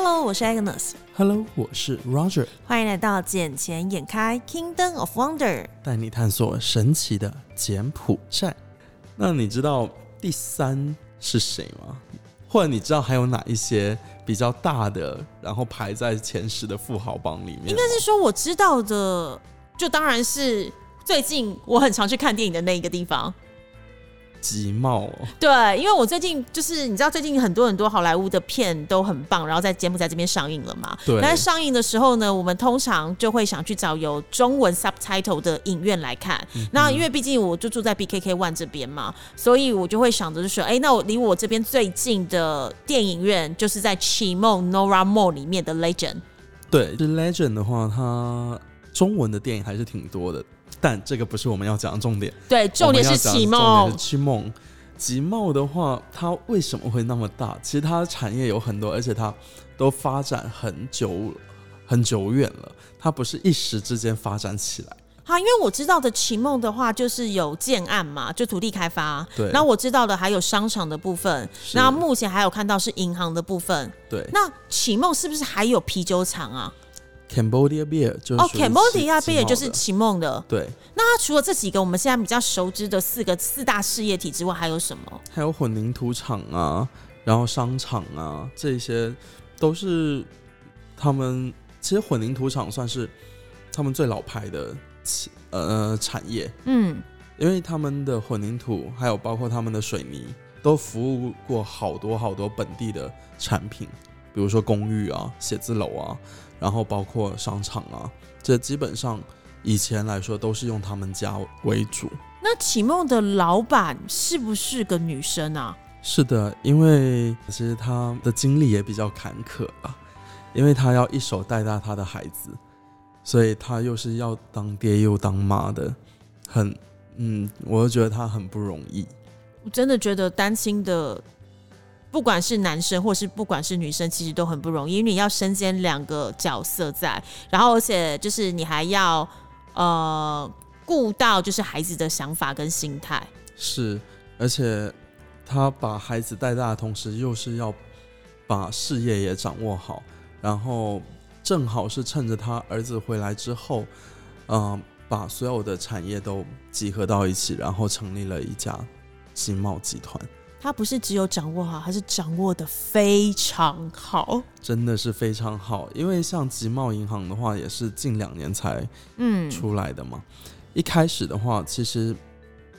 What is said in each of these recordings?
Hello，我是 Agnes。Hello，我是 Roger。欢迎来到《眼前眼开 Kingdom of Wonder》，带你探索神奇的柬埔寨。那你知道第三是谁吗？或者你知道还有哪一些比较大的，然后排在前十的富豪榜里面？应该是说我知道的，就当然是最近我很常去看电影的那一个地方。集贸，对，因为我最近就是你知道，最近很多很多好莱坞的片都很棒，然后在柬埔寨这边上映了嘛。对。那上映的时候呢，我们通常就会想去找有中文 subtitle 的影院来看。那因为毕竟我就住在 BKK One 这边嘛，所以我就会想着就说，哎，那我离我这边最近的电影院就是在 Chimo Nora Mall 里面的 Legend。对，是 Legend 的话，它中文的电影还是挺多的。但这个不是我们要讲的重点。对，重点是奇梦。奇梦，集贸的话，它为什么会那么大？其实它的产业有很多，而且它都发展很久、很久远了。它不是一时之间发展起来。好，因为我知道的奇梦的话，就是有建案嘛，就土地开发。对。那我知道的还有商场的部分。那目前还有看到是银行的部分。对。那奇梦是不是还有啤酒厂啊？Cambodia Beer 就是哦，Cambodia Beer 就是奇梦的。对，那除了这几个我们现在比较熟知的四个四大事业体之外，还有什么？还有混凝土厂啊，然后商场啊，这些都是他们。其实混凝土厂算是他们最老牌的呃产业。嗯，因为他们的混凝土还有包括他们的水泥，都服务过好多好多本地的产品，比如说公寓啊、写字楼啊。然后包括商场啊，这基本上以前来说都是用他们家为主。那启梦的老板是不是个女生啊？是的，因为其实她的经历也比较坎坷啊，因为她要一手带大她的孩子，所以她又是要当爹又当妈的，很嗯，我就觉得她很不容易。我真的觉得单亲的。不管是男生或是不管是女生，其实都很不容易，因为你要身兼两个角色在，然后而且就是你还要呃顾到就是孩子的想法跟心态。是，而且他把孩子带大的同时，又是要把事业也掌握好，然后正好是趁着他儿子回来之后，嗯，把所有的产业都集合到一起，然后成立了一家经贸集团。他不是只有掌握好，他是掌握的非常好，真的是非常好。因为像集贸银行的话，也是近两年才嗯出来的嘛。一开始的话，其实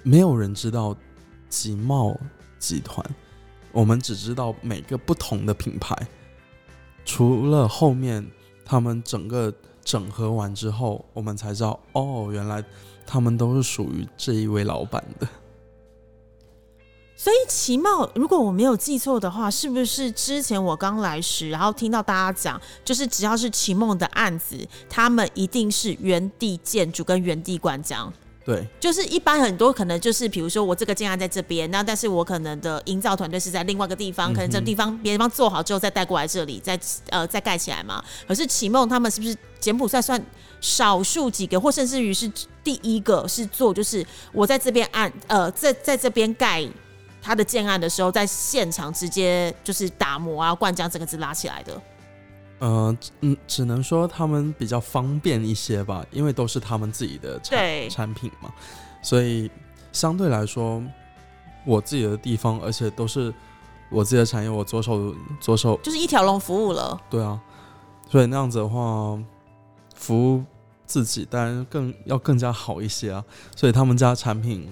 没有人知道集贸集团，我们只知道每个不同的品牌。除了后面他们整个整合完之后，我们才知道哦，原来他们都是属于这一位老板的。所以奇茂，如果我没有记错的话，是不是之前我刚来时，然后听到大家讲，就是只要是奇梦的案子，他们一定是原地建筑跟原地灌浆。对，就是一般很多可能就是，比如说我这个建案在这边，那但是我可能的营造团队是在另外一个地方，可能这个地方别地方做好之后再带过来这里，再呃再盖起来嘛。可是奇梦他们是不是柬埔寨算少数几个，或甚至于是第一个是做，就是我在这边按呃在在这边盖。他的建案的时候，在现场直接就是打磨啊、灌浆，整个字拉起来的。呃，嗯，只能说他们比较方便一些吧，因为都是他们自己的产产品嘛，所以相对来说，我自己的地方，而且都是我自己的产业，我左手左手就是一条龙服务了。对啊，所以那样子的话，服务自己当然更要更加好一些啊。所以他们家产品。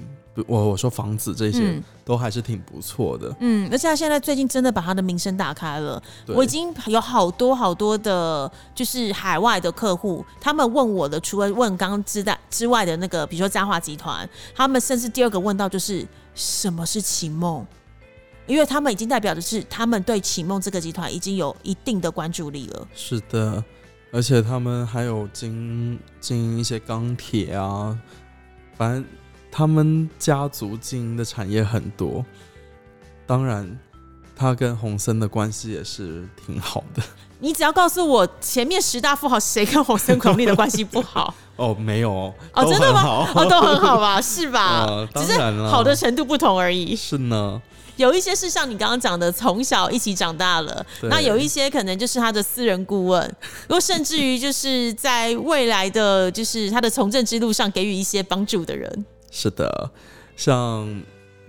我我说房子这些都还是挺不错的，嗯，而且他现在最近真的把他的名声打开了。我已经有好多好多的，就是海外的客户，他们问我的，除了问刚刚知道之外的那个，比如说嘉华集团，他们甚至第二个问到就是什么是启梦，因为他们已经代表的是他们对启梦这个集团已经有一定的关注力了。是的，而且他们还有经经营一些钢铁啊，反正。他们家族经营的产业很多，当然，他跟洪森的关系也是挺好的。你只要告诉我前面十大富豪谁跟洪森孔令的关系不好？哦，没有哦，哦，真的吗？哦，都很好吧？是吧？呃 只是好的程度不同而已。是呢，有一些是像你刚刚讲的，从小一起长大了；那有一些可能就是他的私人顾问，如果甚至于就是在未来的就是他的从政之路上给予一些帮助的人。是的。像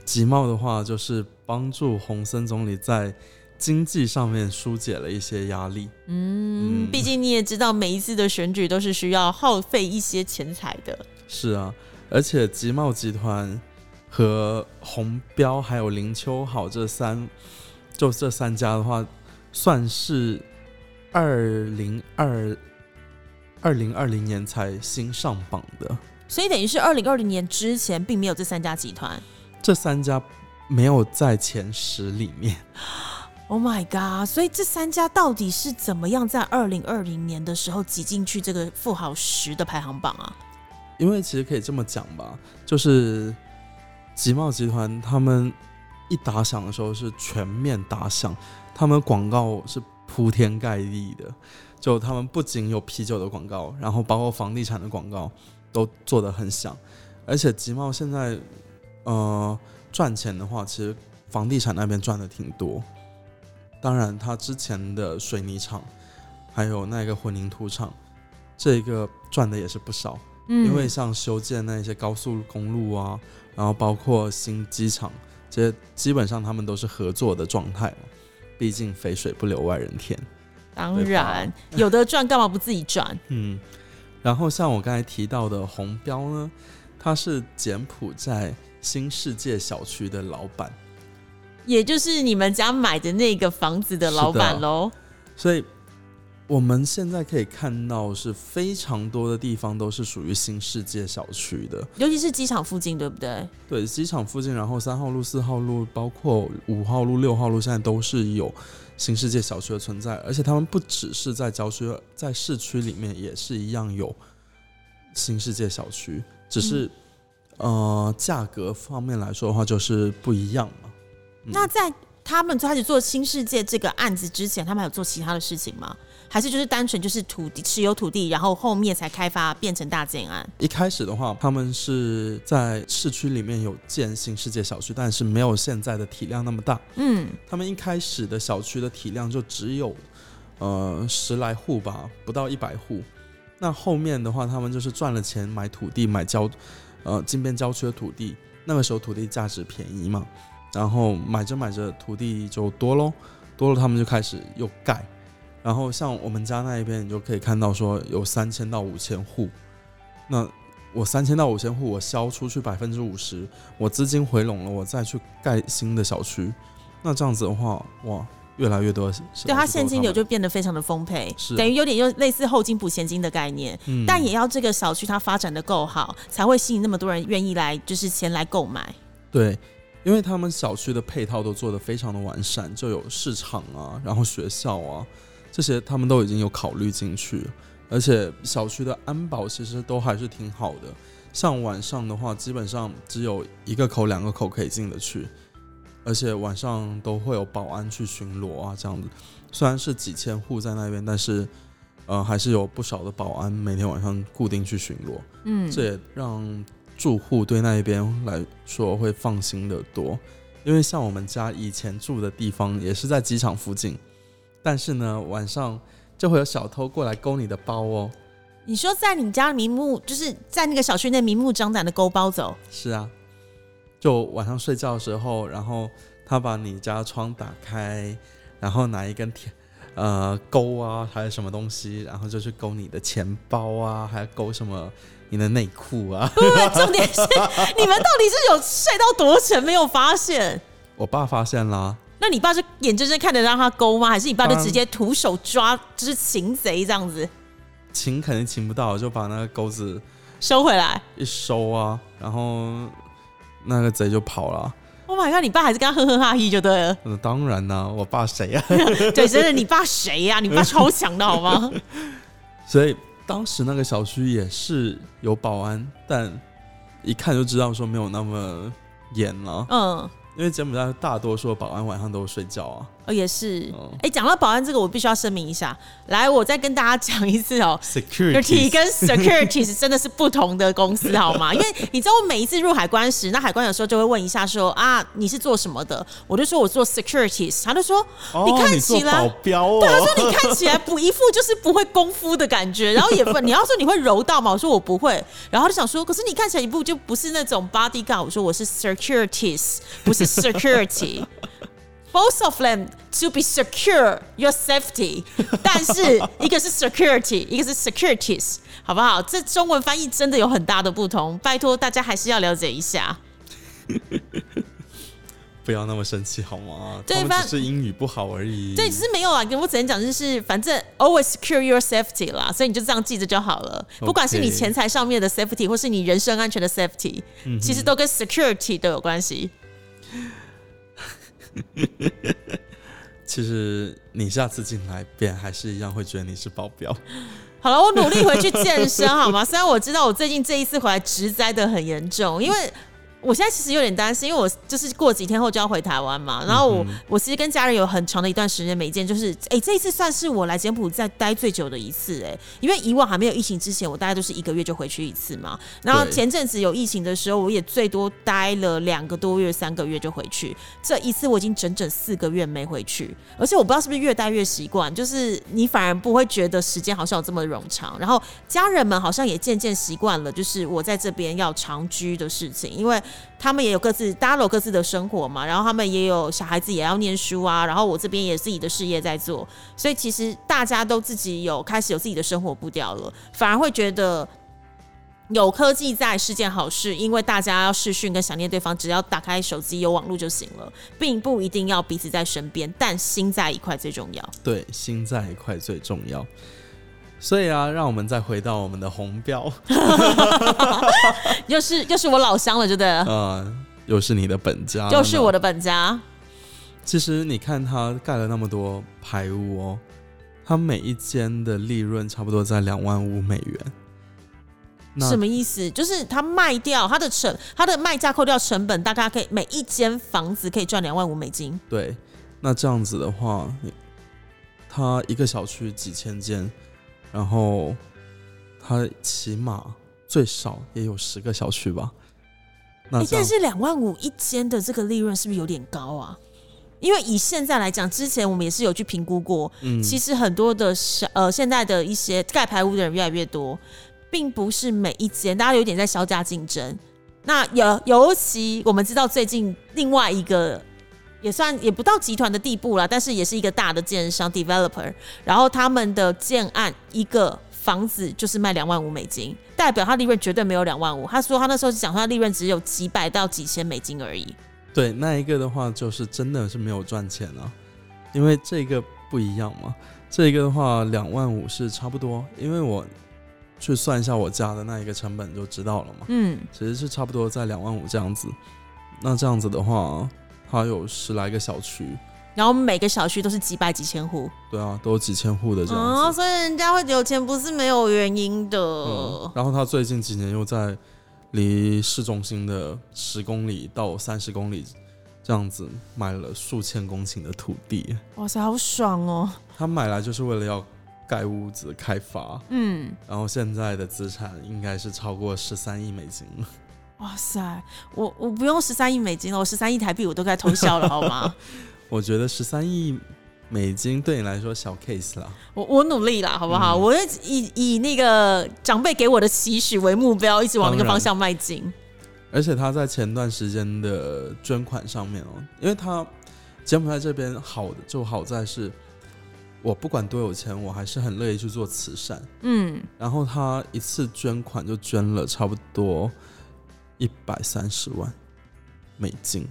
集贸的话，就是帮助洪森总理在经济上面疏解了一些压力。嗯，嗯毕竟你也知道，每一次的选举都是需要耗费一些钱财的。是啊，而且集贸集团和红标还有林秋好这三，就这三家的话，算是二零二二零二零年才新上榜的。所以等于是二零二零年之前并没有这三家集团。这三家没有在前十里面，Oh my god！所以这三家到底是怎么样在二零二零年的时候挤进去这个富豪十的排行榜啊？因为其实可以这么讲吧，就是集贸集团他们一打响的时候是全面打响，他们广告是铺天盖地的，就他们不仅有啤酒的广告，然后包括房地产的广告都做得很响，而且集贸现在呃赚钱的话，其实房地产那边赚的挺多，当然他之前的水泥厂还有那个混凝土厂，这个赚的也是不少。嗯因为像修建那些高速公路啊，然后包括新机场，这些基本上他们都是合作的状态嘛。毕竟肥水不流外人田。当然有的赚，干嘛不自己赚？嗯，然后像我刚才提到的红标呢，他是柬埔寨新世界小区的老板，也就是你们家买的那个房子的老板喽。所以我们现在可以看到是非常多的地方都是属于新世界小区的。尤其是机场附近，对不对？对，机场附近，然后三号路、四号路，包括五号路、六号路，现在都是有新世界小区的存在，而且他们不只是在郊区，在市区里面也是一样有新世界小区，只是、呃价格方面来说的话，就是不一样嘛。嗯那在他们开始做新世界这个案子之前，他们还有做其他的事情吗？还是就是单纯就是土地持有土地，然后后面才开发变成大建安？一开始的话，他们是在市区里面有建新世界小区，但是没有现在的体量那么大。嗯，他们一开始的小区的体量就只有呃十来户吧，不到一百户。那后面的话，他们就是赚了钱买土地，买郊呃金边郊区的土地。那个时候土地价值便宜嘛，然后买着买着土地就多喽，多了他们就开始又盖。然后像我们家那一边，你就可以看到说有三千到五千户。那我三千到五千户，我销出去百分之五十，我资金回笼了，我再去盖新的小区。那这样子的话，哇，越来越多。对，它现金流就就变得非常的丰沛，是等于有点又类似后金补现金的概念。嗯但也要这个小区它发展的够好，才会吸引那么多人愿意来，就是前来购买。对，因为他们小区的配套都做得非常的完善，就有市场啊，然后学校啊，这些他们都已经有考虑进去，而且小区的安保其实都还是挺好的。像晚上的话，基本上只有一个口、两个口可以进得去，而且晚上都会有保安去巡逻啊，这样子。虽然是几千户在那边，但是呃，还是有不少的保安每天晚上固定去巡逻。嗯，这也让住户对那一边来说会放心的多，因为像我们家以前住的地方也是在机场附近，但是呢，晚上就会有小偷过来勾你的包哦。你说在你家明目，就是在那个小区内明目张胆的勾包走，是啊，就晚上睡觉的时候，然后他把你家窗打开，然后拿一根铁呃钩啊，还有什么东西，然后就去勾你的钱包啊，还有勾什么你的内裤啊。不不不，重点是你们到底是有睡到多沉没有发现？我爸发现啦，那你爸是眼睁睁看着让他勾吗？还是你爸就直接徒手抓，就是擒贼这样子擒肯定擒不到，就把那个钩子收回来一收啊，然后那个贼就跑了。？Oh my god！你爸还是跟他呵呵哈嘿就对了。那当然啦、我爸谁啊？对，真的，你爸谁呀、你爸超强的好吗？所以当时那个小区也是有保安，但一看就知道说没有那么严了。嗯，因为柬埔寨大多数保安晚上都睡觉啊。哦，也是。哦哎、讲到保安这个，我必须要声明一下。来，我再跟大家讲一次哦。Security 跟 security 真的是不同的公司，好吗？因为你知道，我每一次入海关时，那海关有时候就会问一下说啊，你是做什么的？我就说我做 securities，他就说、哦，你看起来保镖哦。对，他说你看起来不一副就是不会功夫的感觉，然后也不，你要说你会柔道嘛？我说我不会，然后他就想说，可是你看起来一副就不是那种 bodyguard，我说我是 securities，不是 security。Both of them to be secure your safety，但是一个是 security，一个是 securities，好不好？这中文翻译真的有很大的不同，拜托大家还是要了解一下。不要那么生气好吗？对只是英语不好而已。对，只是没有啊，我只能讲就是，反正 always secure your safety 啦，所以你就这样记着就好了。不管是你钱财上面的 safety，或是你人身安全的 safety，、其实都跟 security 都有关系。其实你下次进来，别人还是一样会觉得你是保镖。好了，我努力回去健身好吗？虽然我知道我最近这一次回来直栽的很严重，因为。我现在其实有点担心，因为我就是过几天后就要回台湾嘛，然后我、我其实跟家人有很长的一段时间没见，就是哎、这一次算是我来柬埔寨待最久的一次哎、因为以往还没有疫情之前，我大概都是一个月就回去一次嘛，然后前阵子有疫情的时候，我也最多待了两个多月、三个月就回去，这一次我已经整整四个月没回去，而且我不知道是不是越待越习惯，就是你反而不会觉得时间好像有这么冗长，然后家人们好像也渐渐习惯了，就是我在这边要长居的事情，因为他们也有各自大家都有各自的生活嘛，然后他们也有小孩子也要念书啊，然后我这边也自己的事业在做，所以其实大家都自己有开始有自己的生活步调了，反而会觉得。有科技在是件好事，因为大家要视讯跟想念对方，只要打开手机有网络就行了，并不一定要彼此在身边，但心在一块最重要。对，心在一块最重要。所以啊，让我们再回到我们的红标，又是又是我老乡了，就对了，呃，又是你的本家，又是我。的本家。其实你看他盖了那么多排屋哦，他每一间的利润差不多在两万五美元。那什么意思？就是他卖掉他的成，他的卖价扣掉成本，大概可以每一间房子可以赚两万五美金。对，那这样子的话，他一个小区几千间，然后他起码最少也有十个小区吧。但是两万五一间的这个利润是不是有点高啊？因为以现在来讲，之前我们也是有去评估过，嗯，其实很多的小呃，现在的一些盖排屋的人越来越多，并不是每一间，大家有点在销价竞争。那尤尤其我们知道最近另外一个也算也不到集团的地步了，但是也是一个大的建商 developer，然后他们的建案一个房子就是卖两万五美金，代表他利润绝对没有两万五。他说他那时候是讲他利润只有几百到几千美金而已。对那一个的话，就是真的是没有赚钱啊，因为这个不一样嘛。这个的话，两万五是差不多，因为我去算一下我家的那一个成本就知道了嘛。嗯，其实是差不多在两万五这样子。那这样子的话，它有十来个小区，然后每个小区都是几百几千户。对啊，都有几千户的这样哦，子。所以人家会有钱不是没有原因的。嗯，然后他最近几年又在离市中心的十公里到三十公里这样子买了数千公顷的土地。哇塞，好爽哦！他买来就是为了要盖屋子开发，嗯，然后现在的资产应该是超过十三亿美金了。哇塞，我我不用十三亿美金了，我十三亿台币我都该偷笑了，好吗？我觉得十三亿美金对你来说小 case 了。我我努力啦，好不好？嗯我会以以那个长辈给我的期许为目标，一直往那个方向迈进。而且他在前段时间的捐款上面哦，因为他柬埔寨这边好的就好在是，我不管多有钱，我还是很乐意去做慈善。嗯，然后他一次捐款就捐了差不多一百三十万美金，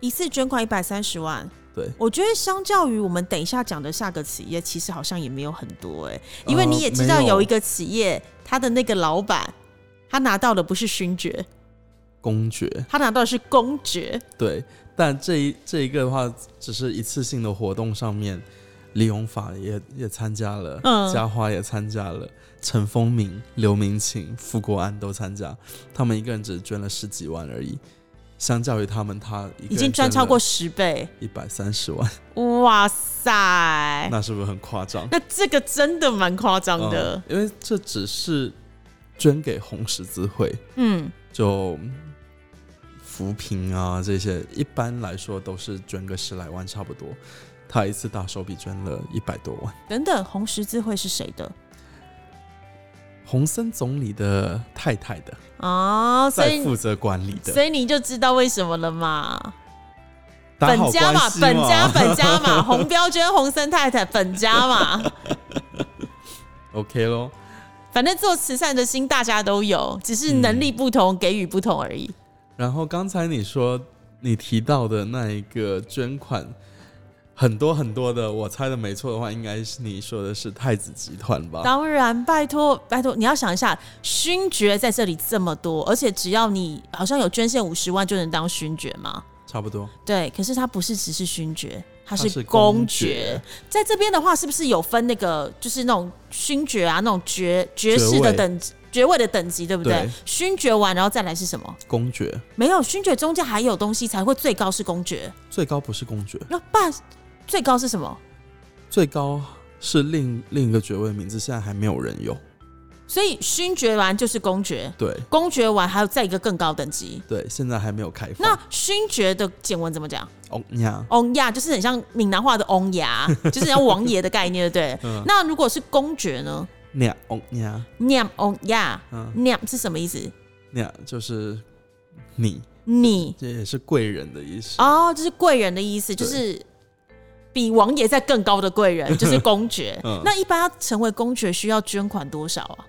一次捐款一百三十万。对，我觉得相较于我们等一下讲的下个企业，其实好像也没有很多哎、因为呃你也知道有有一个企业，他的那个老板，他拿到的不是勋爵，公爵。他拿到的是公爵。对，但这一这一个的话，只是一次性的活动上面，李永法也也参加了，嗯。嘉华也参加了，陈风明、刘明琴、傅国安都参加，他们一个人只捐了十几万而已。相较于他们，他已经赚超过十倍，一百三十万。哇塞，那是不是很夸张？那这个真的蛮夸张的，因为这只是捐给红十字会，嗯，就扶贫啊这些，一般来说都是捐个十来万差不多。他一次大手笔捐了一百多万。等等，红十字会是谁的？洪森总理的太太的哦，所以负责管理的，所以你就知道为什么了嘛？本家嘛，本家本家嘛，洪标捐洪森太太本家嘛。OK 咯，反正做慈善的心大家都有，只是能力不同，给予不同而已。然后刚才你说你提到的那一个捐款。很多很多的，我猜的没错的话，应该是你说的是太子集团吧？当然，拜托拜托，你要想一下，勋爵在这里这么多，而且只要你好像有捐献五十万就能当勋爵吗？差不多。对，可是他不是只是勋爵，他是公爵。在这边的话，是不是有分那个，就是那种勋爵啊，那种爵爵士的等爵位的等级，对不对？勋爵完，然后再来是什么？公爵。没有，勋爵中间还有东西才会最高是公爵。最高不是公爵。那爸。最高是什么？最高是另另一个爵位名字，现在还没有人有。所以勋爵完就是公爵，对，公爵完还有再一个更高等级，对，现在还没有开放。那勋爵的简文怎么讲？翁亚，翁亚就是很像闽南话的翁牙，就是像王爷的概念，对不对？那如果是公爵呢？娘翁亚，娘翁亚，娘是什么意思？娘就是你，你这也是贵人的意思哦，就是贵人的意思，就是。比王爷在更高的贵人 就是公爵。那一般要成为公爵需要捐款多少啊？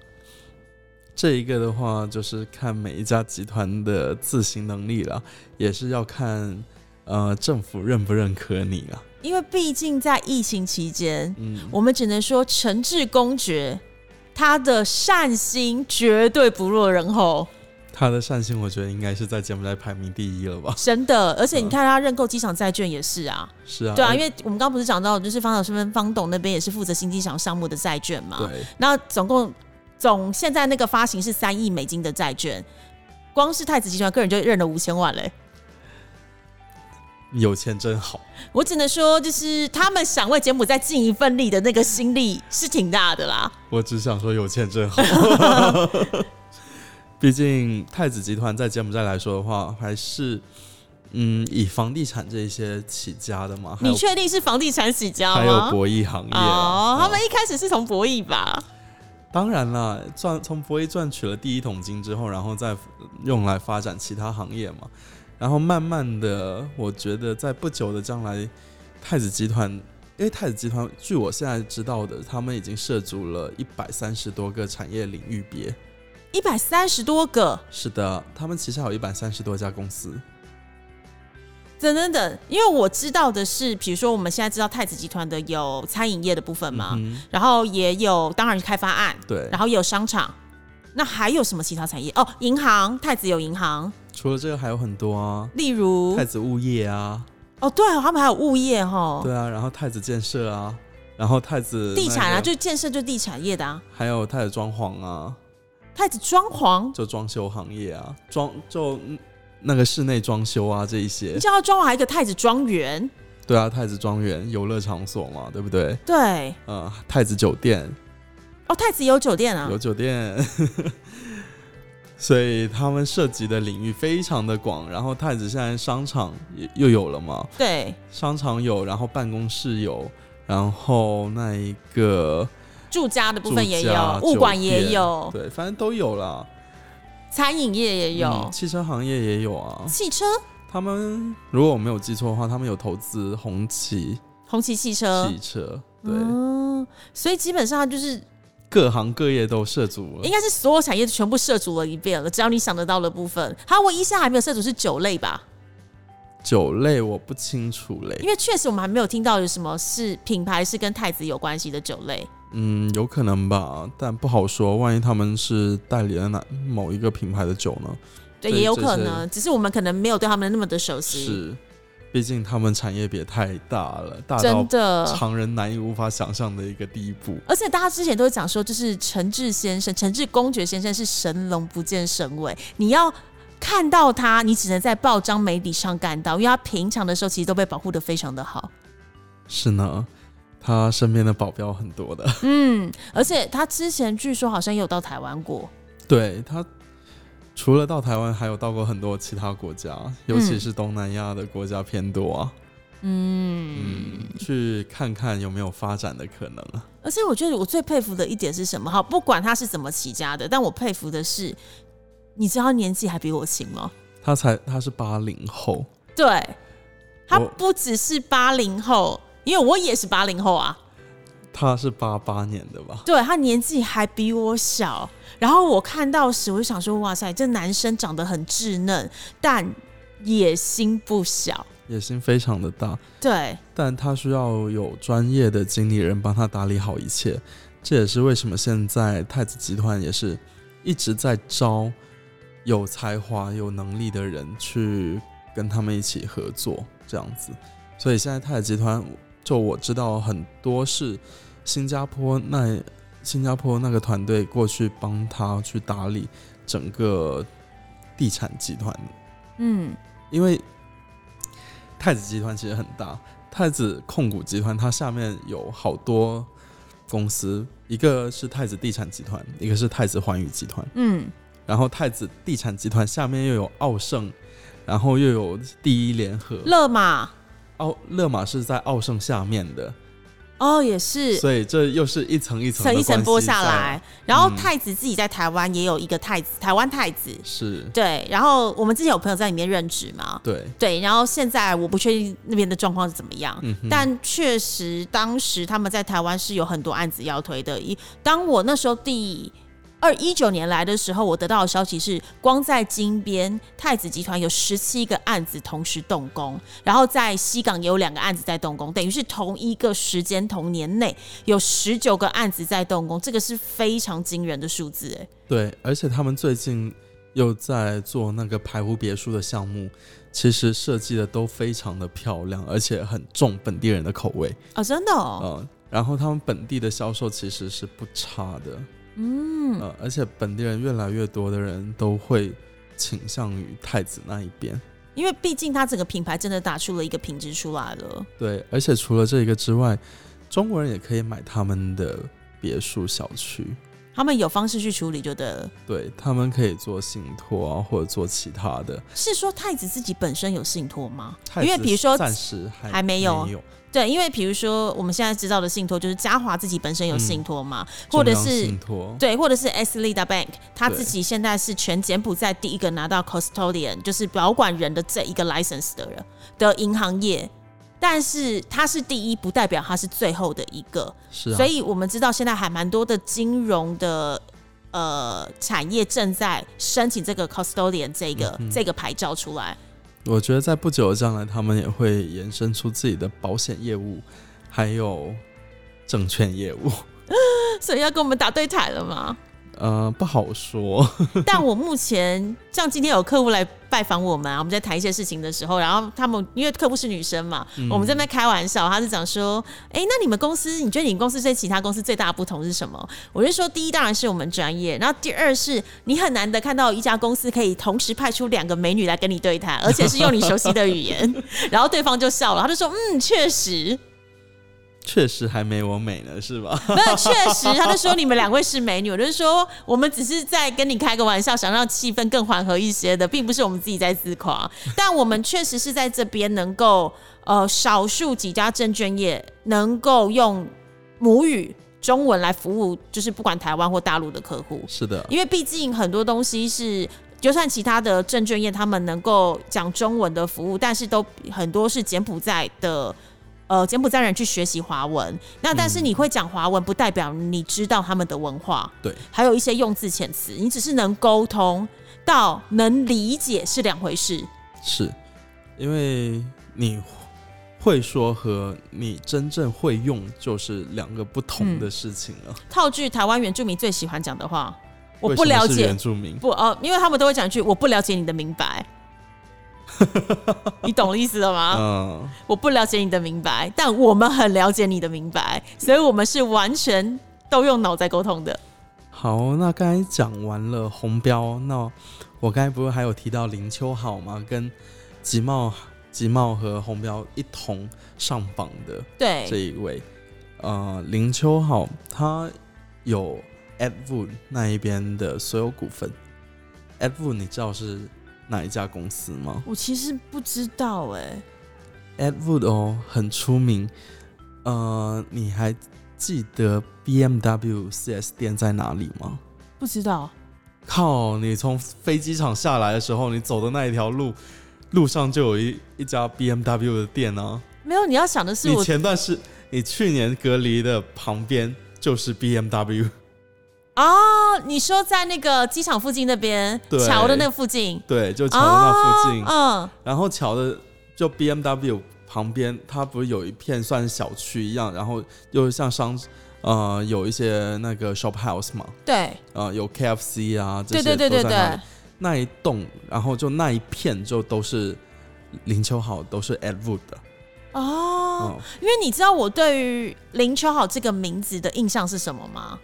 这一个的话，就是看每一家集团的自行能力了，也是要看呃政府认不认可你啊。因为毕竟在疫情期间，嗯，我们只能说诚挚公爵他的善心绝对不落人后。他的善心，我觉得应该是在柬埔寨排名第一了吧？真的，而且你看他认购机场债券也是啊，是啊，对啊，因为我们刚不是讲到，就是方老师跟方董那边也是负责新机场项目的债券嘛，对。那总共总现在那个发行是三亿美金的债券，光是太子集团个人就认了五千万嘞，有钱真好。我只能说，就是他们想为柬埔寨尽一份力的那个心力是挺大的啦。我只想说，有钱真好。毕竟太子集团在柬埔寨来说的话，还是嗯以房地产这一些起家的嘛。你确定是房地产起家吗？还有博弈行业哦，他们一开始是从博弈吧？当然了，赚从博弈赚取了第一桶金之后，然后再用来发展其他行业嘛。然后慢慢的，我觉得在不久的将来，太子集团，因为太子集团据我现在知道的，他们已经涉足了一百三十多个产业领域别。一百三十多个，是的，他们旗下有一百三十多家公司。等等等，因为我知道的是，比如说我们现在知道太子集团的有餐饮业的部分嘛，然后也有当然开发案，对，然后也有商场，那还有什么其他产业？哦，银行，太子有银行。除了这个还有很多啊，例如太子物业啊。哦，对，他们还有物业哈。对啊，然后太子建设啊，然后太子地产啊，就建设就地产业的啊，还有太子装潢啊。太子装潢就装修行业啊，装就那个室内装修啊，这一些。你叫他装潢，还有一个太子庄园。对啊，太子庄园游乐场所嘛，对不对？对。呃，太子酒店。哦，太子有酒店啊。有酒店。所以他们涉及的领域非常的广。然后太子现在商场也又有了嘛？对。商场有，然后办公室有，然后那一个。住家的部分也有，物管也有，对，反正都有啦。餐饮业也有，汽车行业也有啊。汽车，他们如果我没有记错的话，他们有投资红旗，红旗汽车，汽车，对。所以基本上就是各行各业都涉足了，应该是所有产业全部涉足了一遍了。只要你想得到的部分，它唯一现在还没有涉足是酒类吧？酒类我不清楚嘞，因为确实我们还没有听到有什么是品牌是跟太子有关系的酒类。嗯，有可能吧，但不好说。万一他们是代理了哪某一个品牌的酒呢？对，也有可能。只是我们可能没有对他们那么的熟悉。是，毕竟他们产业别太大了，大到常人难以无法想象的一个地步。而且大家之前都讲说，就是陈志先生、陈志公爵先生是神龙不见神尾，你要看到他，你只能在报章媒体上看到，因为他平常的时候其实都被保护的非常的好。是呢，他身边的保镖很多的。嗯，而且他之前据说好像也有到台湾过。对他，除了到台湾，还有到过很多其他国家，尤其是东南亚的国家偏多啊。嗯，去看看有没有发展的可能啊。而且我觉得我最佩服的一点是什么？哈，不管他是怎么起家的，但我佩服的是，你知道他年纪还比我轻吗？他才他是八零后，对，他不只是八零后，因为我也是八零后啊。他是八八年的吧？对他年纪还比我小，然后我看到时我就想说，哇塞，这男生长得很稚嫩，但野心不小。野心非常的大，对，但他需要有专业的经理人帮他打理好一切。这也是为什么现在太子集团也是一直在招有才华、有能力的人去跟他们一起合作，这样子。所以现在太子集团，就我知道很多是新加坡那新加坡那个团队过去帮他去打理整个地产集团，嗯，因为太子集团其实很大，太子控股集团它下面有好多公司，一个是太子地产集团，一个是太子环宇集团，嗯，然后太子地产集团下面又有奥盛，然后又有第一联合，乐马奥勒马是在奥盛下面的，哦也是。所以这又是一层一层一层剥下来，然后嗯。太子自己在台湾也有一个太子，台湾太子，是，对，然后我们之前有朋友在里面任职嘛，对，对，然后现在我不确定那边的状况是怎么样，嗯但确实当时他们在台湾是有很多案子要推的。一当我那时候第二一九年来的时候，我得到的消息是，光在金边太子集团有十七个案子同时动工，然后在西港也有两个案子在动工，等于是同一个时间同年内有十九个案子在动工，这个是非常惊人的数字，哎，对，而且他们最近又在做那个排湖别墅的项目，其实设计的都非常的漂亮，而且很重本地人的口味。哦，真的哦，嗯，然后他们本地的销售其实是不差的，嗯，呃，而且本地人越来越多的人都会倾向于太子那一边。因为毕竟它整个品牌真的打出了一个品质出来了。对，而且除了这一个之外，中国人也可以买他们的别墅小区。他们有方式去处理就对了。对他们可以做信托啊，或者做其他的。是说太子自己本身有信托吗？因为比如说暂时还还没有对，因为比如说我们现在知道的信托，就是嘉华自己本身有信托嘛，或者是信托，对，或者是 S Lida Bank，他自己现在是全柬埔寨第一个拿到 custodian，就是保管人的这一个 license 的人的银行业。但是它是第一，不代表它是最后的一个。是啊，所以我们知道现在还蛮多的金融的呃产业正在申请这个 custodian 这个、嗯这个牌照出来。我觉得在不久的将来，他们也会延伸出自己的保险业务，还有证券业务。所以要跟我们打对台了吗？呃，不好说。但我目前像今天有客户来拜访我们啊，我们在谈一些事情的时候，然后他们因为客户是女生嘛，嗯我们在那开玩笑，他是讲说，哎、那你们公司，你觉得你们公司对其他公司最大的不同是什么？我就说，第一当然是我们专业，然后第二是你很难得看到一家公司可以同时派出两个美女来跟你对谈，而且是用你熟悉的语言，然后对方就笑了，他就说，嗯，确实，确实还没我美呢，是吧？没有，确实，他就说你们两位是美女，我就说我们只是在跟你开个玩笑，想让气氛更缓和一些的，并不是我们自己在自夸。但我们确实是在这边能够，呃，少数几家证券业能够用母语中文来服务，就是不管台湾或大陆的客户，是的，因为毕竟很多东西是。就算其他的证券业他们能够讲中文的服务，但是都很多是柬埔寨的呃柬埔寨人去学习华文。那但是你会讲华文，不代表你知道他们的文化，对，还有一些用字遣词，你只是能沟通到能理解是两回事。是因为你会说和你真正会用就是两个不同的事情了。套句台湾原住民最喜欢讲的话，我不了解原住民，不哦，因为他们都会讲一句“我不了解你的明白”，你懂意思了吗？嗯，我不了解你的明白，但我们很了解你的明白，所以我们是完全都用脑在沟通的。好，那刚才讲完了红标，那我刚才不是还有提到林秋好吗？跟吉茂、吉茂和红标一同上榜的对这，一位，呃，林秋好他有 Edwood 那一边的所有股份。Edwood 你知道是哪一家公司吗我其实不知道哎、？Edwood 哦，很出名。呃，你还记得 BMW 四 S 店在哪里吗？不知道。靠！你从飞机场下来的时候，你走的那一条路，路上就有一一家 BMW 的店啊。没有，你要想的是你我前段是你去年隔离的旁边就是 BMW，哦，你说在那个机场附近那边对桥的那附近，对，就桥的那附近。嗯、然后桥的就 BMW 旁边，它不是有一片算小区一样，然后又像商呃有一些那个 shop house 嘛，嗯，对，呃有 KFC 啊这对些对对对对都在那一栋，然后就那一片就都是林秋好，都是 Edwood 的。哦，嗯，因为你知道我对于林秋好这个名字的印象是什么吗？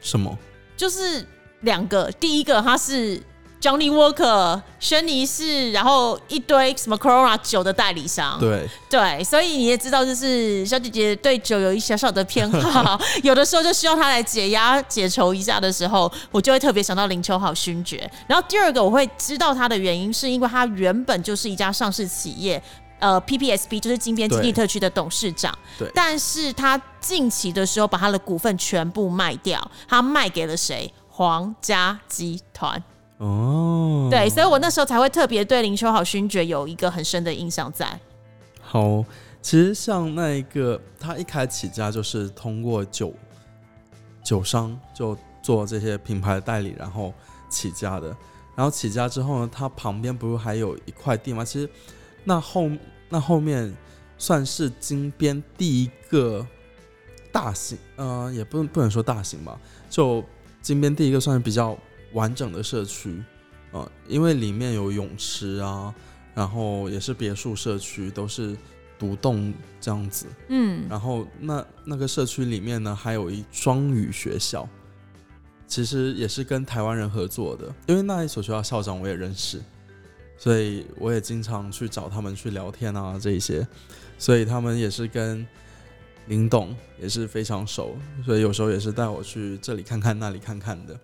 什么？就是两个，第一个他是 Johnny Walker 轩尼诗，然后一堆什么 Corona 酒的代理商，对，对，所以你也知道，就是小姐姐对酒有一小小的偏好，有的时候就需要她来解压解愁一下的时候，我就会特别想到林秋好勋爵。然后第二个我会知道它的原因，是因为它原本就是一家上市企业。呃，PPSB 就是金边经济特区的董事长，对但是他近期的时候把他的股份全部卖掉，他卖给了谁？皇家集团。哦，对，所以我那时候才会特别对林秋好勋爵有一个很深的印象在。好，其实像那一个，他一开起家就是通过酒酒商就做这些品牌的代理，然后起家的。然后起家之后呢，他旁边不是还有一块地吗？其实那后那后面算是金边第一个大型，呃，也不能不能说大型吧，就金边第一个算是比较完整的社区，呃，因为里面有泳池啊，然后也是别墅社区，都是独栋这样子。嗯，然后那那个社区里面呢，还有一双语学校，其实也是跟台湾人合作的，因为那一所学校校长我也认识，所以我也经常去找他们去聊天啊这一些，所以他们也是跟林董也是非常熟，所以有时候也是带我去这里看看那里看看的。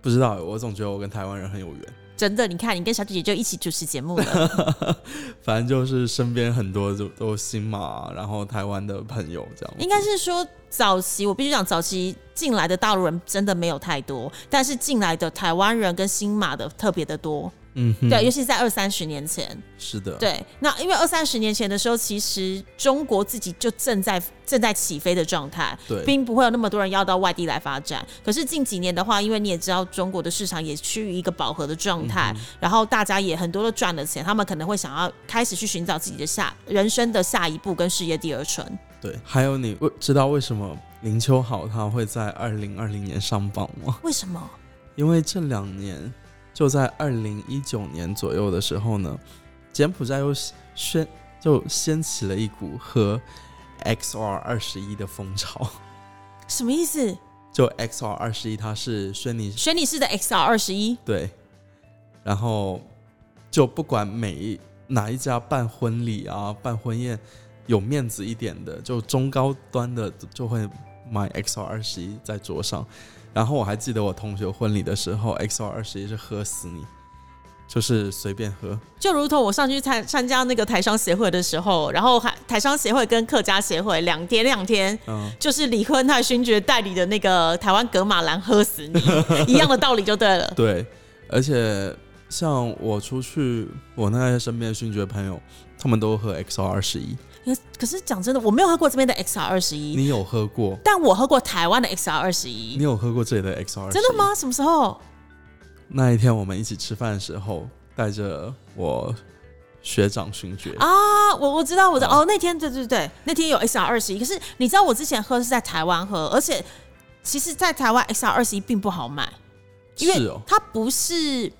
不知道，我总觉得我跟台湾人很有缘。真的，你看，你跟小姐姐就一起主持节目了。反正就是身边很多都都新马，然后台湾的朋友这样。应该是说，早期我必须讲，早期进来的大陆人真的没有太多，但是进来的台湾人跟新马的特别的多。嗯哼，对，尤其是在二三十年前。是的，对，那因为二三十年前的时候，其实中国自己就正在正在起飞的状态，对并不会有那么多人要到外地来发展。可是近几年的话，因为你也知道，中国的市场也趋于一个饱和的状态，嗯然后大家也很多都赚了钱，他们可能会想要开始去寻找自己的下人生的下一步跟事业第二春。对。还有你为知道为什么林秋好他会在二零二零年上榜吗？为什么？因为这两年就在二零一九年左右的时候呢，柬埔寨又掀就掀起了一股和 XR 二十一的风潮。什么意思？就 XR 二十一，它是轩尼轩尼诗的 XR 二十一，对，然后就不管每一哪一家办婚礼啊、办婚宴有面子一点的，就中高端的就会买 XR 二十一在桌上。然后我还记得我同学婚礼的时候，XO 二十一是喝死你，就是随便喝。就如同我上去参参加那个台商协会的时候，然后还台商协会跟客家协会两天两天，嗯，就是李坤泰勋爵代理的那个台湾格马兰喝死你 一样的道理就对了。对，而且像我出去，我那些身边的勋爵朋友，他们都喝 XO 二十一。可可是讲真的，我没有喝过这边的 XR 二十一，你有喝过？但我喝过台湾的 XR 二十一你。有喝过这里的 XR？真的？吗？什么时候？那一天我们一起吃饭的时候，带着我学长勋爵，啊，我我知道，我知道。啊哦，那天对对对，那天有 XR 二十一。可是你知道，我之前喝是在台湾喝，而且其实，在台湾 XR 二十一并不好买，因为它不是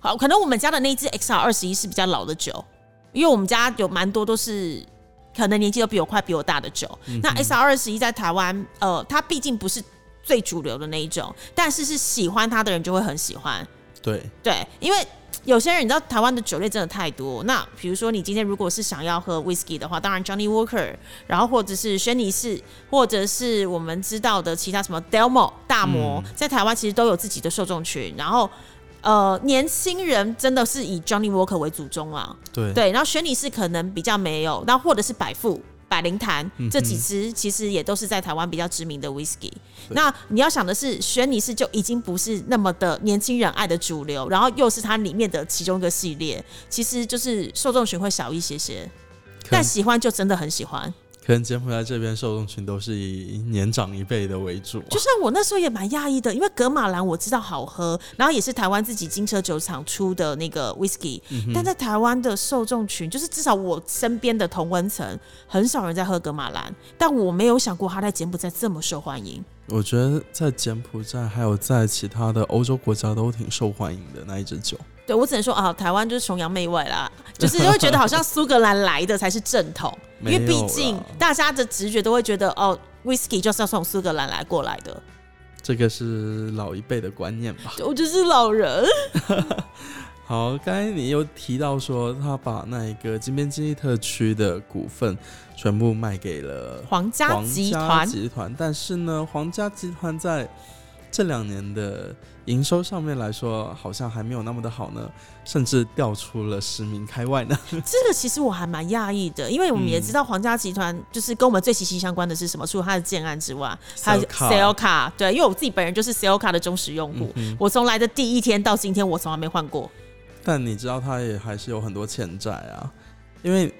好，可能我们家的那一支 XR 二十一是比较老的酒，因为我们家有蛮多都是可能年纪都比我快、比我大的酒。嗯那 S R 二十一在台湾，呃，它毕竟不是最主流的那一种，但是是喜欢它的人就会很喜欢。对，对，因为有些人你知道台湾的酒类真的太多。那比如说你今天如果是想要喝 whisky 的话，当然 Johnny Walker，然后或者是轩尼诗，或者是我们知道的其他什么 Delmo 大摩，在台湾其实都有自己的受众群。然后呃，年轻人真的是以 Johnny Walker 为主宗啊。对，对，然后轩尼诗可能比较没有，那或者是百富。百灵坛这几支其实也都是在台湾比较知名的 whisky。那你要想的是，轩尼诗就已经不是那么的年轻人爱的主流，然后又是它里面的其中一个系列，其实就是受众群会少一些些，但喜欢就真的很喜欢。可能柬埔寨这边受众群都是以年长一辈的为主，就像我那时候也蛮讶异的，因为格马兰我知道好喝，然后也是台湾自己金车酒厂出的那个 whisky，但在台湾的受众群，就是至少我身边的同温层很少人在喝格马兰，但我没有想过它在柬埔寨这么受欢迎。我觉得在柬埔寨还有在其他的欧洲国家都挺受欢迎的那一支酒。对我只能说啊，台湾就是崇洋媚外啦，就是会觉得好像苏格兰来的才是正统，因为毕竟大家的直觉都会觉得哦，whisky 就是要从苏格兰来过来的。这个是老一辈的观念吧？我就是老人。好，刚才你又提到说他把那一个金边经济特区的股份全部卖给了皇家集团集团，但是呢，皇家集团在这两年的。营收上面来说，好像还没有那么的好呢，甚至掉出了十名开外呢。这个其实我还蛮讶异的，因为我们也知道皇家集团就是跟我们最息息相关的是什么？除了它的建案之外，还有 Sale 卡。对，因为我自己本人就是 Sale 卡的忠实用户，我从来的第一天到今天，我从来没换过。但你知道，它也还是有很多欠债啊，因为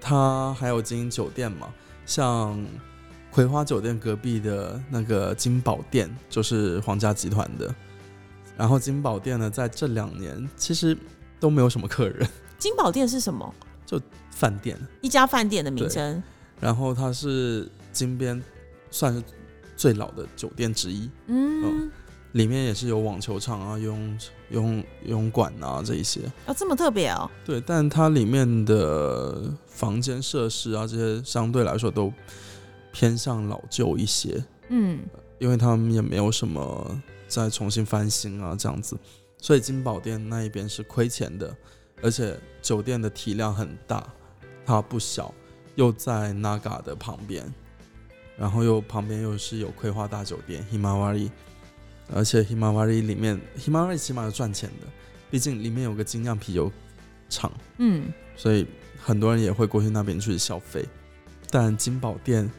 它还有经营酒店嘛，像。葵花酒店隔壁的那个金宝店就是皇家集团的，然后金宝店呢，在这两年其实都没有什么客人。金宝店是什么？就饭店，一家饭店的名称。然后它是金边算是最老的酒店之一。嗯，里面也是有网球场啊、游泳游泳游泳馆啊这一些。啊，这么特别哦。对，但它里面的房间设施啊这些相对来说都。偏向老旧一些，嗯，因为他们也没有什么再重新翻新啊，这样子，所以金宝店那一边是亏钱的，而且酒店的体量很大，它不小，又在 Naga 的旁边，然后又旁边又是有葵花大酒店 Himawari，而且 Himawari 里面 Himawari 起码是赚钱的，毕竟里面有个精酿啤酒厂，嗯，所以很多人也会过去那边去消费，但金宝店。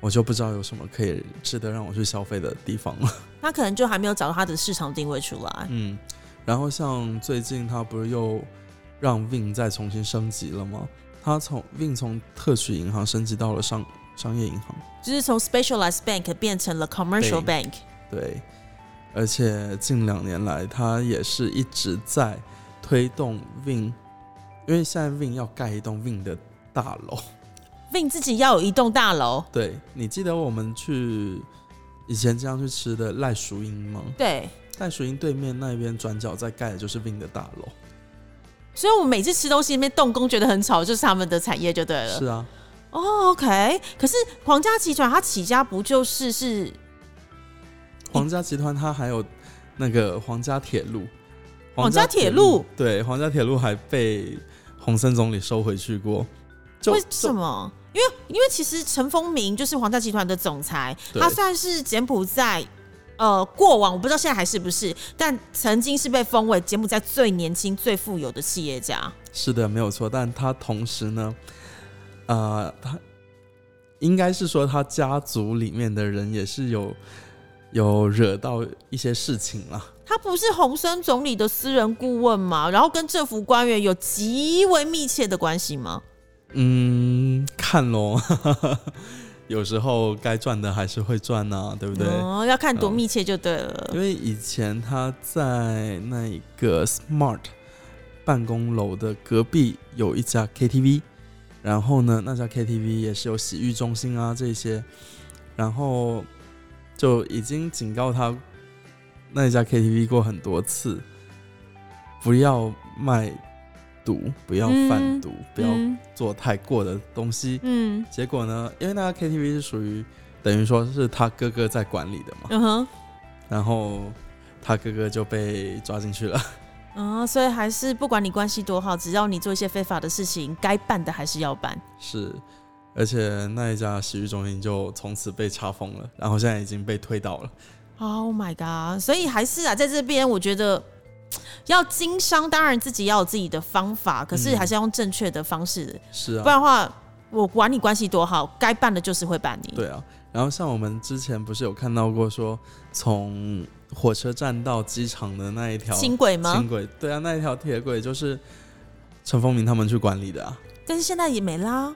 我就不知道有什么可以值得让我去消费的地方了。他可能就还没有找到他的市场定位出来。嗯，然后像最近他不是又让 Win 再重新升级了吗？他从 Win 从特许银行升级到了商商业银行，就是从 Specialized Bank 变成了 Commercial Bank。对，而且近两年来，他也是一直在推动 Win，因为现在 Win 要盖一栋 Win 的大楼。Vin 自己要有一栋大楼。对，你记得我们去以前经常去吃的赖淑英吗？对，赖淑英对面那边转角在盖的就是 Vin 的大楼。所以，我每次吃东西那边动工觉得很吵，就是他们的产业就对了。是啊。哦，OK。可是皇家集团它起家不就是是？皇家集团它还有那个皇家铁路。皇家铁路。对，皇家铁路还被洪森总理收回去过。为什么？因为因为其实陈风明就是皇家集团的总裁，他算是柬埔寨呃过往我不知道现在还是不是，但曾经是被封为柬埔寨最年轻、最富有的企业家。是的，没有错。但他同时呢，呃，他应该是说他家族里面的人也是有有惹到一些事情了。他不是洪森总理的私人顾问吗？然后跟政府官员有极为密切的关系吗？嗯，看喽，有时候该赚的还是会赚呐，对不对？哦，要看多密切就对了。因为以前他在那个 Smart 办公楼的隔壁有一家 KTV，然后呢，那家 KTV 也是有洗浴中心啊这些，然后就已经警告他那一家 KTV 过很多次，不要卖。赌不要贩毒，不要做太过的东西。嗯，结果呢？因为那个 KTV 是属于等于说是他哥哥在管理的嘛。嗯哼。然后他哥哥就被抓进去了。啊，所以还是不管你关系多好，只要你做一些非法的事情，该办的还是要办。是，而且那一家洗浴中心就从此被查封了，然后现在已经被推倒了。Oh my god！所以还是啊，在这边我觉得要经商，当然自己要有自己的方法，可是嗯还是要用正确的方式，是啊不，然的话，我管你关系多好，该办的就是会办你。对啊。然后像我们之前不是有看到过说，从火车站到机场的那一条轻轨吗轻？轨，对啊，那一条铁轨就是陈风明他们去管理的啊，但是现在也没啦。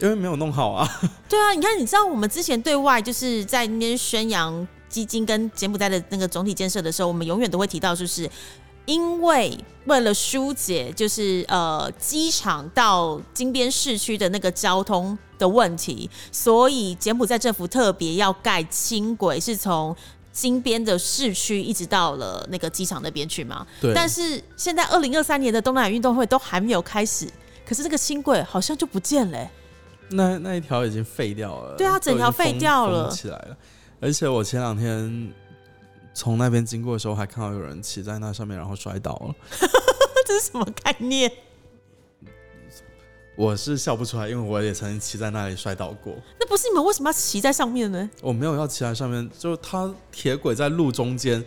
因为没有弄好啊。对啊，你看，你知道我们之前对外就是在那边宣扬基金跟柬埔寨的那个总体建设的时候，我们永远都会提到，就是因为为了疏解就是呃机场到金边市区的那个交通的问题，所以柬埔寨政府特别要盖轻轨，是从金边的市区一直到了那个机场那边去嘛。对，但是现在二零二三年的东南亚运动会都还没有开始，可是这个轻轨好像就不见了欸、那那一条已经废掉了，对啊整条废掉了起来了。而且我前两天从那边经过的时候，还看到有人骑在那上面，然后摔倒了。这是什么概念？我是笑不出来，因为我也曾经骑在那里摔倒过。那不是你们为什么要骑在上面呢？我没有要骑在上面，就是它铁轨在路中间，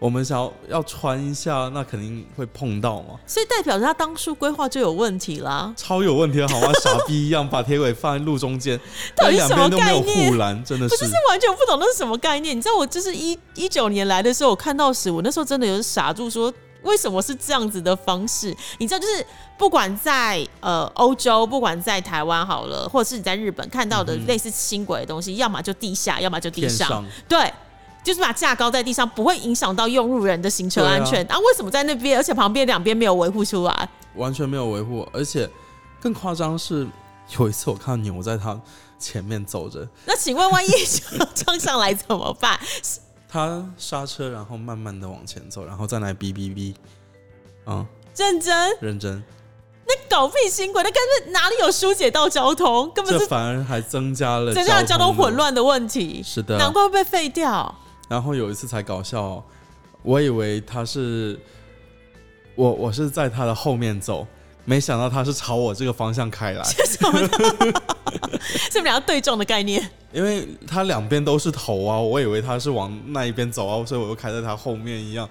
我们想要要穿一下，那肯定会碰到嘛，所以代表着他当初规划就有问题啦。超有问题的好吗？傻逼一样把铁轨放在路中间，到底两什么边都没有概念护栏，真的是我就，是完全不懂那是什么概念。你知道我就是一一九年来的时候，我看到时，我那时候真的有傻住说。为什么是这样子的方式？你知道，就是不管在呃欧洲，不管在台湾好了，或者是你在日本看到的类似轻轨的东西，要么就地下，要么就地上对，就是把架高在地上，不会影响到用路人的行车安全。啊为什么在那边，而且旁边两边没有维护出来？完全没有维护，而且更夸张是，有一次我看到牛在他前面走着，那请问，万一撞上来怎么办？他刹车，然后慢慢的往前走，然后再来哔哔哔，嗯，认真，认真，那狗屁新轨，那根本哪里有疏解到交通，根本是这反而还增加了增加了交通混的。乱的问题。是的，难怪会被废掉。然后有一次才搞笑，我以为他是我，我是在他的后面走，没想到他是朝我这个方向开来，什么的？是不是两个对撞的概念？因为他两边都是头啊，我以为他是往那一边走啊，所以我又开在他后面一样，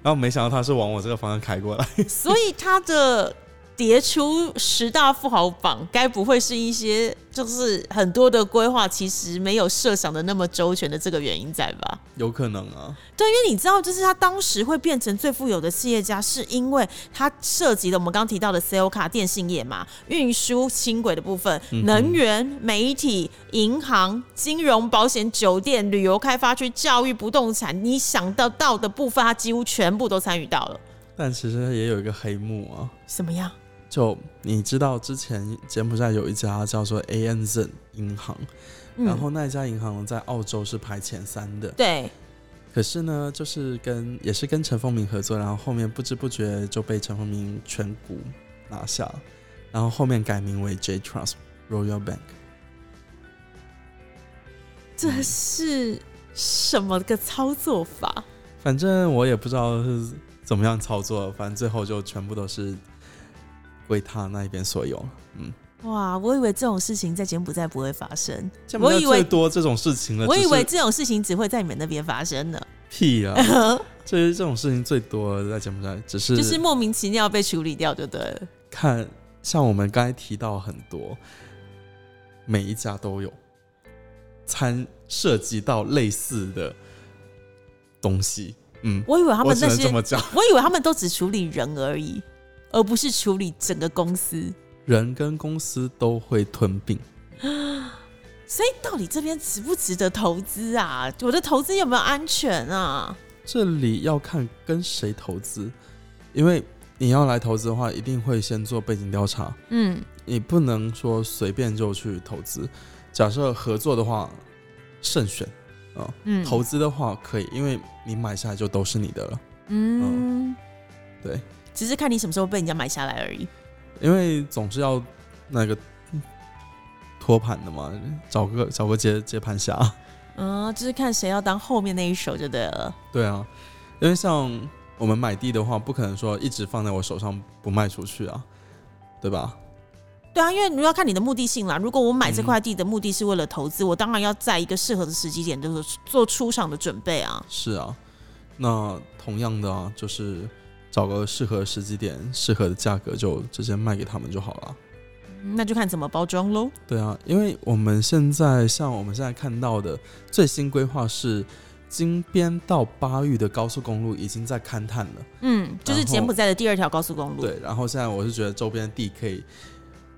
然后没想到他是往我这个方向开过来。所以他的跌出十大富豪榜，该不会是一些就是很多的规划其实没有设想的那么周全的这个原因在吧？有可能啊，对，因为你知道，就是他当时会变成最富有的企业家，是因为他涉及了我们刚刚提到的 C O 卡电信业嘛，运输、轻轨的部分，嗯能源、媒体、银行、金融、保险、酒店、旅游开发区、教育、不动产，你想得到的部分，他几乎全部都参与到了。但其实也有一个黑幕啊。什么样？就你知道，之前柬埔寨有一家叫做 ANZ 银行，嗯然后那一家银行在澳洲是排前三的。对，可是呢，就是跟也是跟陈凤鸣合作，然后后面不知不觉就被陈凤鸣全股拿下，然后后面改名为 J Trust Royal Bank。这是什么个操作法？反正我也不知道是怎么样操作，反正最后就全部都是归他那一边所有。嗯，哇，我以为这种事情在柬埔寨不会发生，我以为最多这种事情了，我以为这种事情只会在你们那边发生呢。屁啊！这是这种事情最多在柬埔寨，只是就是莫名其妙被处理掉就对了。看像我们刚才提到很多，每一家都有参涉及到类似的东西。嗯，我以为他们那些，我以为他们都只处理人而已，而不是处理整个公司。人跟公司都会吞并。所以到底这边值不值得投资啊？我的投资有没有安全啊？这里要看跟谁投资，因为你要来投资的话，一定会先做背景调查，嗯，你不能说随便就去投资。假设合作的话，慎选啊；嗯投资的话可以，因为你买下来就都是你的了。嗯，对，只是看你什么时候被人家买下来而已。因为总是要那个托盘的嘛，找个找个接接盘侠。嗯，就是看谁要当后面那一手就对了。对啊，因为像我们买地的话，不可能说一直放在我手上不卖出去啊，对吧？对啊，因为你要看你的目的性啦。如果我买这块地的目的是为了投资，我当然要在一个适合的时机点，就是做出场的准备啊。是啊，那同样的啊，就是找个适合的时机点、适合的价格，就直接卖给他们就好了。那就看怎么包装喽。对啊，因为我们现在像我们现在看到的最新规划是，金边到巴育的高速公路已经在勘探了。嗯，就是柬埔寨的第二条高速公路。对，然后现在我是觉得周边地可以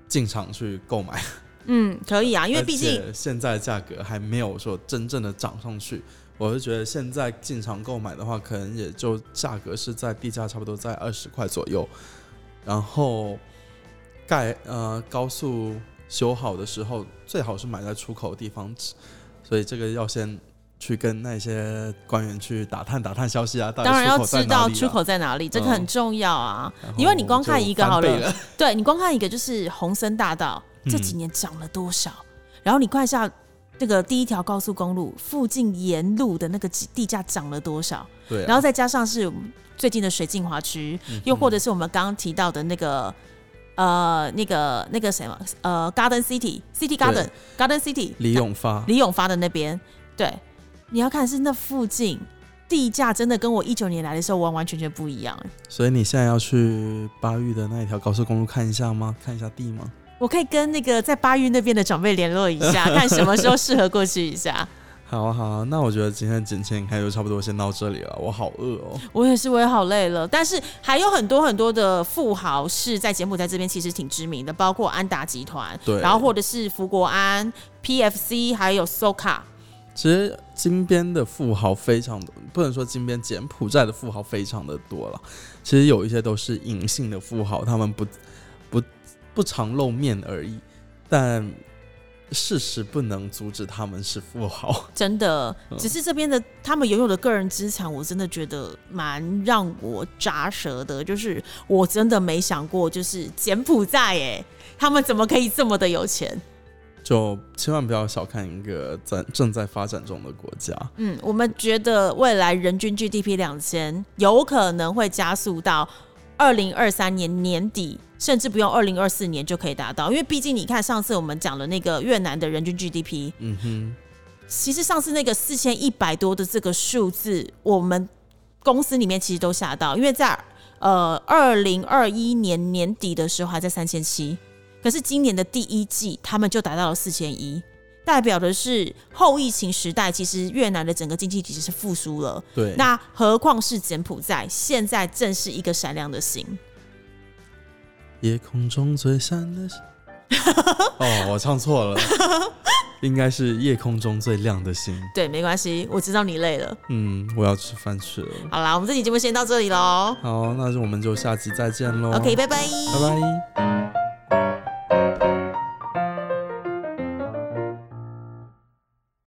进场去购买。嗯，可以啊，因为毕竟现在价格还没有说真正的涨上去，我是觉得现在进场购买的话，可能也就价格是在地价差不多在二十块左右，然后。盖呃高速修好的时候，最好是买在出口的地方，所以这个要先去跟那些官员去打探打探消息啊。当然要知道出口在哪里，这个很重要啊。因为你光看一个好了，对你光看一个就是红森大道这几年涨了多少，然后你看一下那个第一条高速公路附近沿路的那个地价涨了多少，对，然后再加上是最近的水镜华区，又或者是我们刚刚提到的那个。呃，那个那个什么，呃，Garden City，City Garden，Garden City，李永发，李永发的那边，对，你要看是那附近地价真的跟我一九年来的时候完完全全不一样。所以你现在要去巴育的那一条高速公路看一下吗？看一下地吗？我可以跟那个在巴育那边的长辈联络一下，看什么时候适合过去一下。好啊好啊，那我觉得今天剪切开就差不多先到这里了。我好饿哦，我也是，我也好累了。但是还有很多很多的富豪是在柬埔寨这边其实挺知名的，包括安达集团，对，然后或者是福国安、PFC，还有 Soka。其实金边的富豪非常的，不能说金边柬埔寨的富豪非常的多了。其实有一些都是隐性的富豪，他们不不不常露面而已，但。事实不能阻止他们是富豪，真的。只是这边的他们拥有的个人资产，我真的觉得蛮让我扎舌的。就是我真的没想过，就是柬埔寨，哎，他们怎么可以这么的有钱？就千万不要小看一个在正在发展中的国家。嗯，我们觉得未来人均 GDP 两千有可能会加速到二零二三年年底。甚至不用二零二四年就可以达到，因为毕竟你看上次我们讲了那个越南的人均 GDP，嗯哼，其实上次那个四千一百多的这个数字，我们公司里面其实都吓到，因为在呃二零二一年年底的时候还在三千七，可是今年的第一季他们就达到了四千一，代表的是后疫情时代其实越南的整个经济体是复苏了，对，那何况是柬埔寨，现在正是一个闪亮的星。夜空中最闪的星。哦，我唱错了，应该是夜空中最亮的星。对，没关系，我知道你累了。嗯，我要吃饭去了。好啦，我们这期节目先到这里喽。好，那就我们就下期再见喽。OK，拜拜，拜拜。